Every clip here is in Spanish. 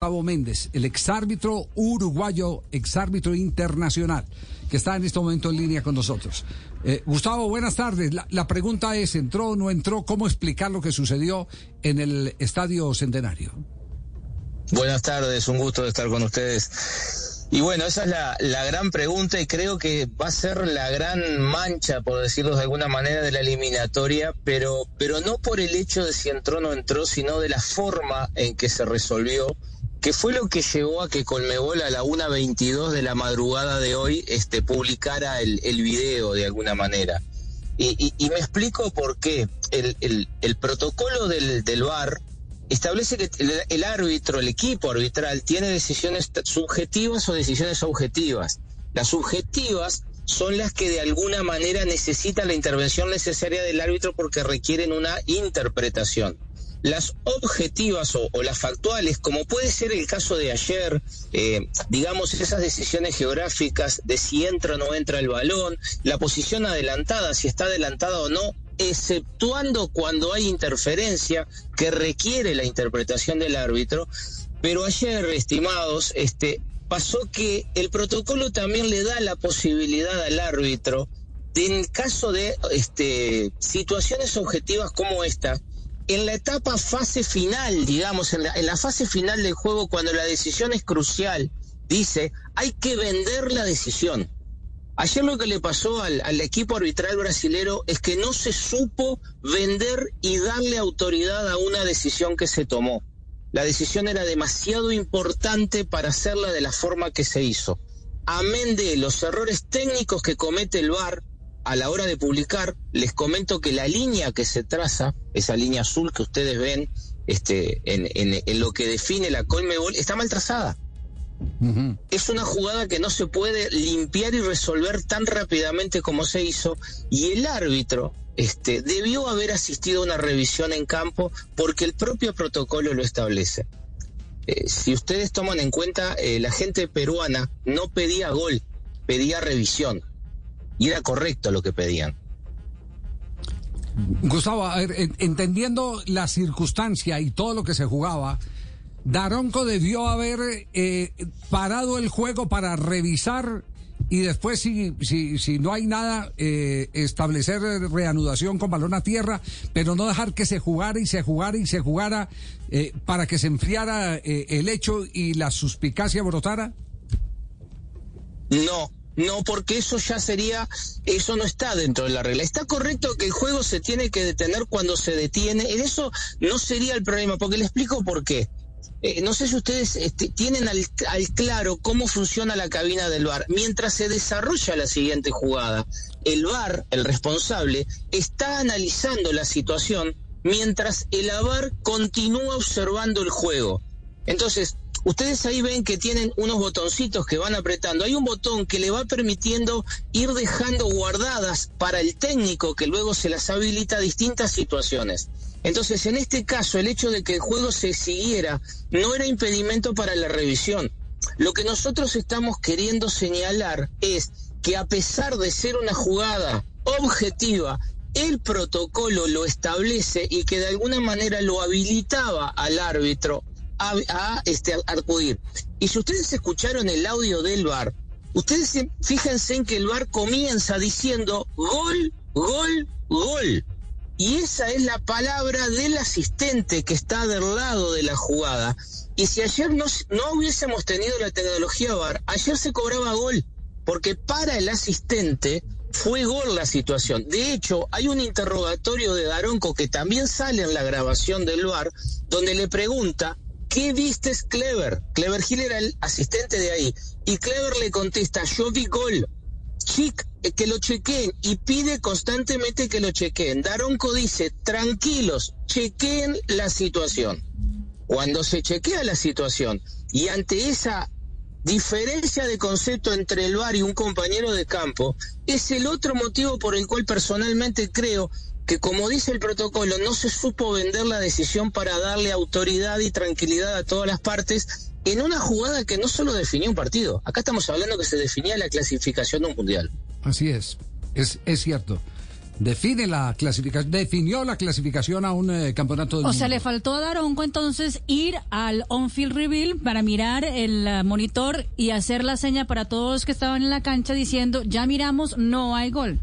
Gustavo Méndez, el exárbitro uruguayo, exárbitro internacional, que está en este momento en línea con nosotros. Eh, Gustavo, buenas tardes. La, pregunta es, ¿entró o no entró? ¿Cómo explicar lo que sucedió en el Estadio Centenario? Buenas tardes, un gusto de estar con ustedes. Y bueno, esa es la, la, gran pregunta y creo que va a ser la gran mancha, por decirlo de alguna manera, de la eliminatoria, pero, pero no por el hecho de si entró o no entró, sino de la forma en que se resolvió que fue lo que llevó a que Colmebol a la 1.22 de la madrugada de hoy este, publicara el, video de alguna manera. Y, me explico por qué. El protocolo del, del VAR establece que el, el, árbitro, el equipo arbitral, tiene decisiones subjetivas o decisiones objetivas. Las subjetivas son las que de alguna manera necesitan la intervención necesaria del árbitro porque requieren una interpretación las objetivas o, las factuales, como puede ser el caso de ayer, eh, digamos, esas decisiones geográficas de si entra o no entra el balón, la posición adelantada, si está adelantada o no, exceptuando cuando hay interferencia que requiere la interpretación del árbitro. Pero ayer, estimados, este, pasó que el protocolo también le da la posibilidad al árbitro en caso de este, situaciones objetivas como esta, en la etapa fase final, digamos, en la, fase final del juego, cuando la decisión es crucial, dice, hay que vender la decisión. Ayer lo que le pasó al, al, equipo arbitral brasilero es que no se supo vender y darle autoridad a una decisión que se tomó. La decisión era demasiado importante para hacerla de la forma que se hizo. Amén de los errores técnicos que comete el VAR, a la hora de publicar, les comento que la línea que se traza, esa línea azul que ustedes ven este, en, en, en lo que define la Colmebol, está mal trazada. Uh -huh. Es una jugada que no se puede limpiar y resolver tan rápidamente como se hizo y el árbitro este, debió haber asistido a una revisión en campo porque el propio protocolo lo establece. Eh, si ustedes toman en cuenta, eh, la gente peruana no pedía gol, pedía revisión y era correcto lo que pedían. Gustavo, a ver, entendiendo la circunstancia y todo lo que se jugaba, Daronco debió haber eh, parado el juego para revisar y después, si, si, si no hay nada, eh, establecer reanudación con balón a tierra, pero no dejar que se jugara y se jugara y se jugara eh, para que se enfriara el hecho y la suspicacia brotara. No, no, porque eso ya sería, eso no está dentro de la regla. Está correcto que el juego se tiene que detener cuando se detiene. En eso no sería el problema, porque le explico por qué. Eh, no sé si ustedes este, tienen al, al, claro cómo funciona la cabina del VAR. Mientras se desarrolla la siguiente jugada, el VAR, el responsable, está analizando la situación mientras el VAR continúa observando el juego. Entonces, Ustedes ahí ven que tienen unos botoncitos que van apretando. Hay un botón que le va permitiendo ir dejando guardadas para el técnico que luego se las habilita distintas situaciones. Entonces, en este caso, el hecho de que el juego se siguiera no era impedimento para la revisión. Lo que nosotros estamos queriendo señalar es que a pesar de ser una jugada objetiva, el protocolo lo establece y que de alguna manera lo habilitaba al árbitro a, este, acudir. Y si ustedes escucharon el audio del bar, ustedes fíjense en que el bar comienza diciendo gol, gol, gol. Y esa es la palabra del asistente que está del lado de la jugada. Y si ayer no, no hubiésemos tenido la tecnología VAR, ayer se cobraba gol, porque para el asistente fue gol la situación. De hecho, hay un interrogatorio de Daronco que también sale en la grabación del VAR, donde le pregunta ¿qué viste Clever? Clever Hill era el asistente de ahí. Y Clever le contesta, yo vi gol. Chic, que lo chequeen y pide constantemente que lo chequeen. Daronco dice, tranquilos, chequeen la situación. Cuando se chequea la situación y ante esa diferencia de concepto entre el bar y un compañero de campo, es el otro motivo por el cual personalmente creo que como dice el protocolo, no se supo vender la decisión para darle autoridad y tranquilidad a todas las partes en una jugada que no solo definió un partido. Acá estamos hablando que se definía la clasificación de un mundial. Así es, es, es cierto. define la clasificación, definió la clasificación a un eh, campeonato del O mundo. sea, le faltó a Daronco entonces ir al on-field reveal para mirar el eh, monitor y hacer la seña para todos los que estaban en la cancha diciendo, ya miramos, no hay gol.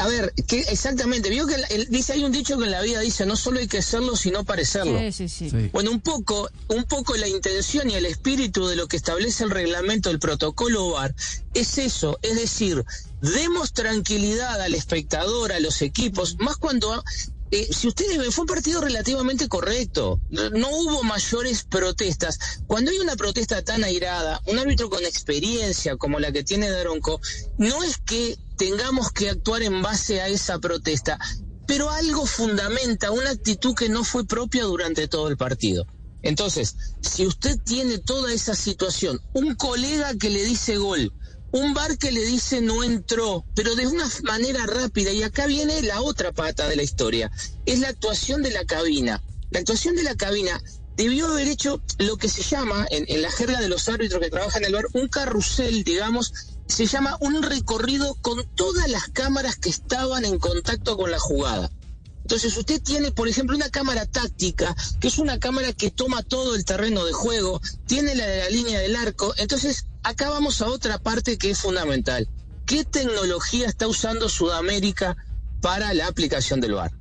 A ver, que exactamente, vio que el- el- dice hay un dicho que en la vida dice no solo hay que serlo sino parecerlo. Sí, sí, sí. Sí. Bueno, un poco, un poco la intención y el espíritu de lo que establece el reglamento del protocolo VAR es eso, es decir, demos tranquilidad al espectador, a los equipos, más cuando eh, si ustedes ven, fue un partido relativamente correcto, no, no hubo mayores protestas. Cuando hay una protesta tan airada, un árbitro con experiencia como la que tiene Daronco, no es que tengamos que actuar en base a esa protesta, pero algo fundamenta una actitud que no fue propia durante todo el partido. Entonces, si usted tiene toda esa situación, un colega que le dice gol, un bar que le dice no entró, pero de una manera rápida, y acá viene la otra pata de la historia, es la actuación de la cabina. La actuación de la cabina debió haber hecho lo que se llama, en, en la jerga de los árbitros que trabajan en el bar, un carrusel, digamos, se llama un recorrido con todas las cámaras que estaban en contacto con la jugada. Entonces usted tiene, por ejemplo, una cámara táctica, que es una cámara que toma todo el terreno de juego, tiene la de la línea del arco. Entonces, acá vamos a otra parte que es fundamental. ¿Qué tecnología está usando Sudamérica para la aplicación del VAR?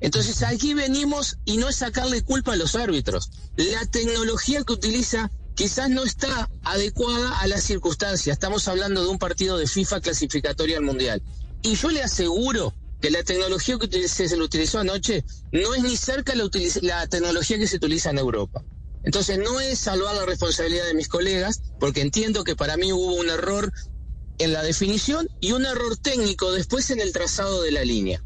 Entonces aquí venimos y no es sacarle culpa a los árbitros. La tecnología que utiliza quizás no está adecuada a las circunstancias. Estamos hablando de un partido de FIFA clasificatorio al Mundial. Y yo le aseguro que la tecnología que se utilizó anoche no es ni cerca la, la tecnología que se utiliza en Europa. Entonces no es salvar la responsabilidad de mis colegas, porque entiendo que para mí hubo un error en la definición y un error técnico después en el trazado de la línea.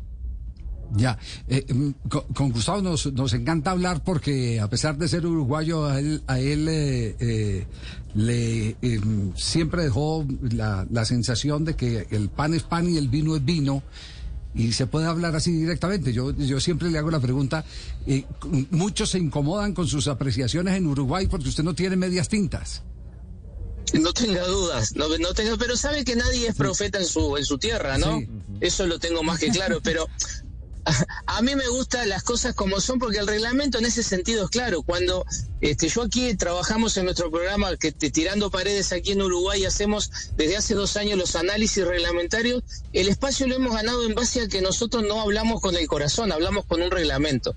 Ya, eh, mm, con, con Gustavo nos, nos encanta hablar porque a pesar de ser uruguayo, a él, a él eh, eh, le eh, siempre dejó la, la sensación de que el pan es pan y el vino es vino. Y se puede hablar así directamente. Yo, yo siempre le hago la pregunta, eh, muchos se incomodan con sus apreciaciones en Uruguay porque usted no tiene medias tintas. No tenga dudas, no, no tenga, pero sabe que nadie es profeta en su, en su tierra, ¿no? Sí. Eso lo tengo más que claro, pero a, mí me gustan las cosas como son porque el reglamento en ese sentido es claro. Cuando este, yo aquí trabajamos en nuestro programa que tirando paredes aquí en Uruguay hacemos desde hace dos años los análisis reglamentarios, el espacio lo hemos ganado en base a que nosotros no hablamos con el corazón, hablamos con un reglamento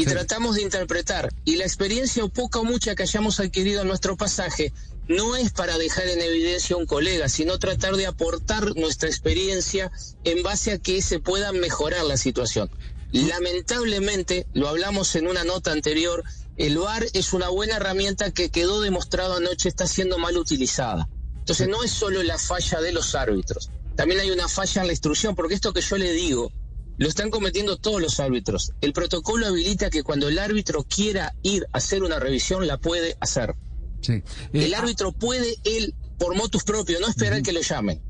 y Sí. tratamos de interpretar. Y la experiencia o poca o mucha que hayamos adquirido en nuestro pasaje no es para dejar en evidencia a un colega, sino tratar de aportar nuestra experiencia en base a que se pueda mejorar la situación. Lamentablemente, lo hablamos en una nota anterior, el VAR es una buena herramienta que quedó demostrado anoche está siendo mal utilizada. Entonces no es solo la falla de los árbitros, también hay una falla en la instrucción, porque esto que yo le digo, lo están cometiendo todos los árbitros. El protocolo habilita que cuando el árbitro quiera ir a hacer una revisión, la puede hacer. Sí. Eh, El árbitro puede, él, por motus propio, no esperar que lo llamen.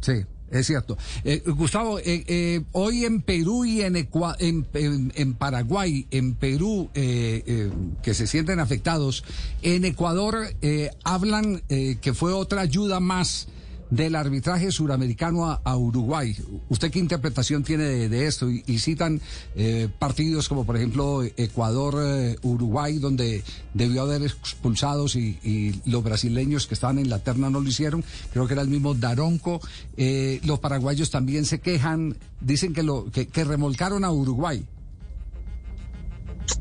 Sí, es cierto. Eh, Gustavo, eh, eh, hoy en Perú y en, Ecua- en, en- en Paraguay, en Perú, eh, eh, que se sienten afectados, en Ecuador eh, hablan eh, que fue otra ayuda más del arbitraje suramericano a, Uruguay. ¿Usted qué interpretación tiene de, esto? Y, citan eh, partidos como, por ejemplo, Ecuador-Uruguay, donde debió haber expulsados y, y los brasileños que estaban en la terna no lo hicieron. Creo que era el mismo Daronco. Eh, los paraguayos también se quejan, dicen que, lo, que remolcaron a Uruguay.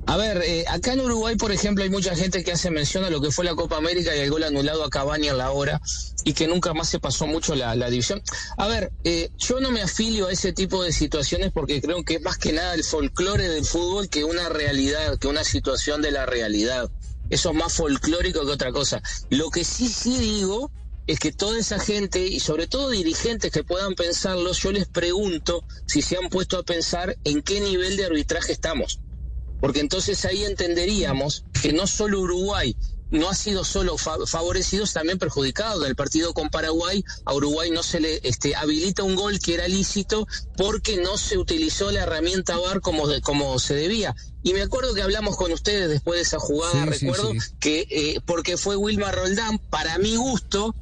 A ver, eh, acá en Uruguay, por ejemplo, hay mucha gente que hace mención a lo que fue la Copa América y el gol anulado a Cavani a la hora y que nunca más se pasó mucho la, la división. A ver, eh, yo no me afilio a ese tipo de situaciones porque creo que es más que nada el folclore del fútbol que una realidad, que una situación de la realidad. Eso es más folclórico que otra cosa. Lo que sí, sí digo es que toda esa gente y sobre todo dirigentes que puedan pensarlo, yo les pregunto si se han puesto a pensar en qué nivel de arbitraje estamos porque entonces ahí entenderíamos que no solo Uruguay no ha sido solo fa favorecido, también perjudicado. Del partido con Paraguay, a Uruguay no se le este, habilita un gol que era lícito porque no se utilizó la herramienta VAR como, de, como se debía. Y me acuerdo que hablamos con ustedes después de esa jugada, Sí, recuerdo sí. que eh, porque fue Wilmar Roldán, para mi gusto,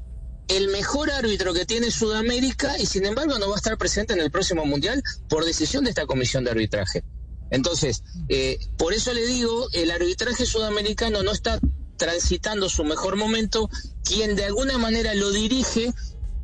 el mejor árbitro que tiene Sudamérica y sin embargo no va a estar presente en el próximo Mundial por decisión de esta comisión de arbitraje. Entonces, eh, por eso le digo, el arbitraje sudamericano no está transitando su mejor momento, quien de alguna manera lo dirige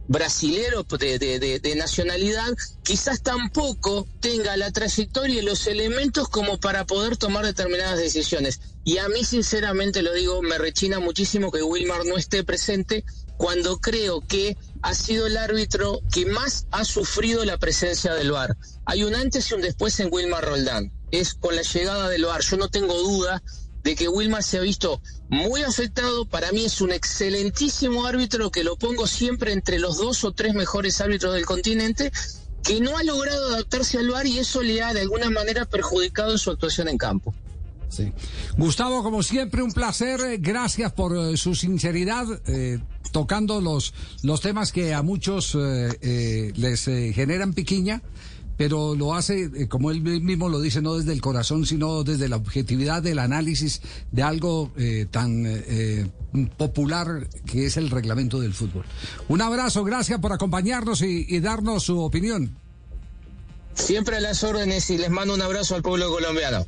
brasilero de, nacionalidad, quizás tampoco tenga la trayectoria y los elementos como para poder tomar determinadas decisiones. Y a mí, sinceramente, lo digo, me rechina muchísimo que Wilmar no esté presente cuando creo que ha sido el árbitro que más ha sufrido la presencia del VAR. Hay un antes y un después en Wilmar Roldán. Es con la llegada del VAR. Yo no tengo duda de que Wilmar se ha visto muy afectado. Para mí es un excelentísimo árbitro que lo pongo siempre entre los dos o tres mejores árbitros del continente que no ha logrado adaptarse al VAR y eso le ha de alguna manera perjudicado en su actuación en campo. Sí. Gustavo, como siempre, un placer. Gracias por eh, su sinceridad, eh, tocando los, los temas que a muchos eh, les generan piquiña pero lo hace, eh, como él mismo lo dice, no desde el corazón, sino desde la objetividad del análisis de algo eh, tan eh, popular que es el reglamento del fútbol. Un abrazo, gracias por acompañarnos y darnos su opinión. Siempre a las órdenes y les mando un abrazo al pueblo colombiano.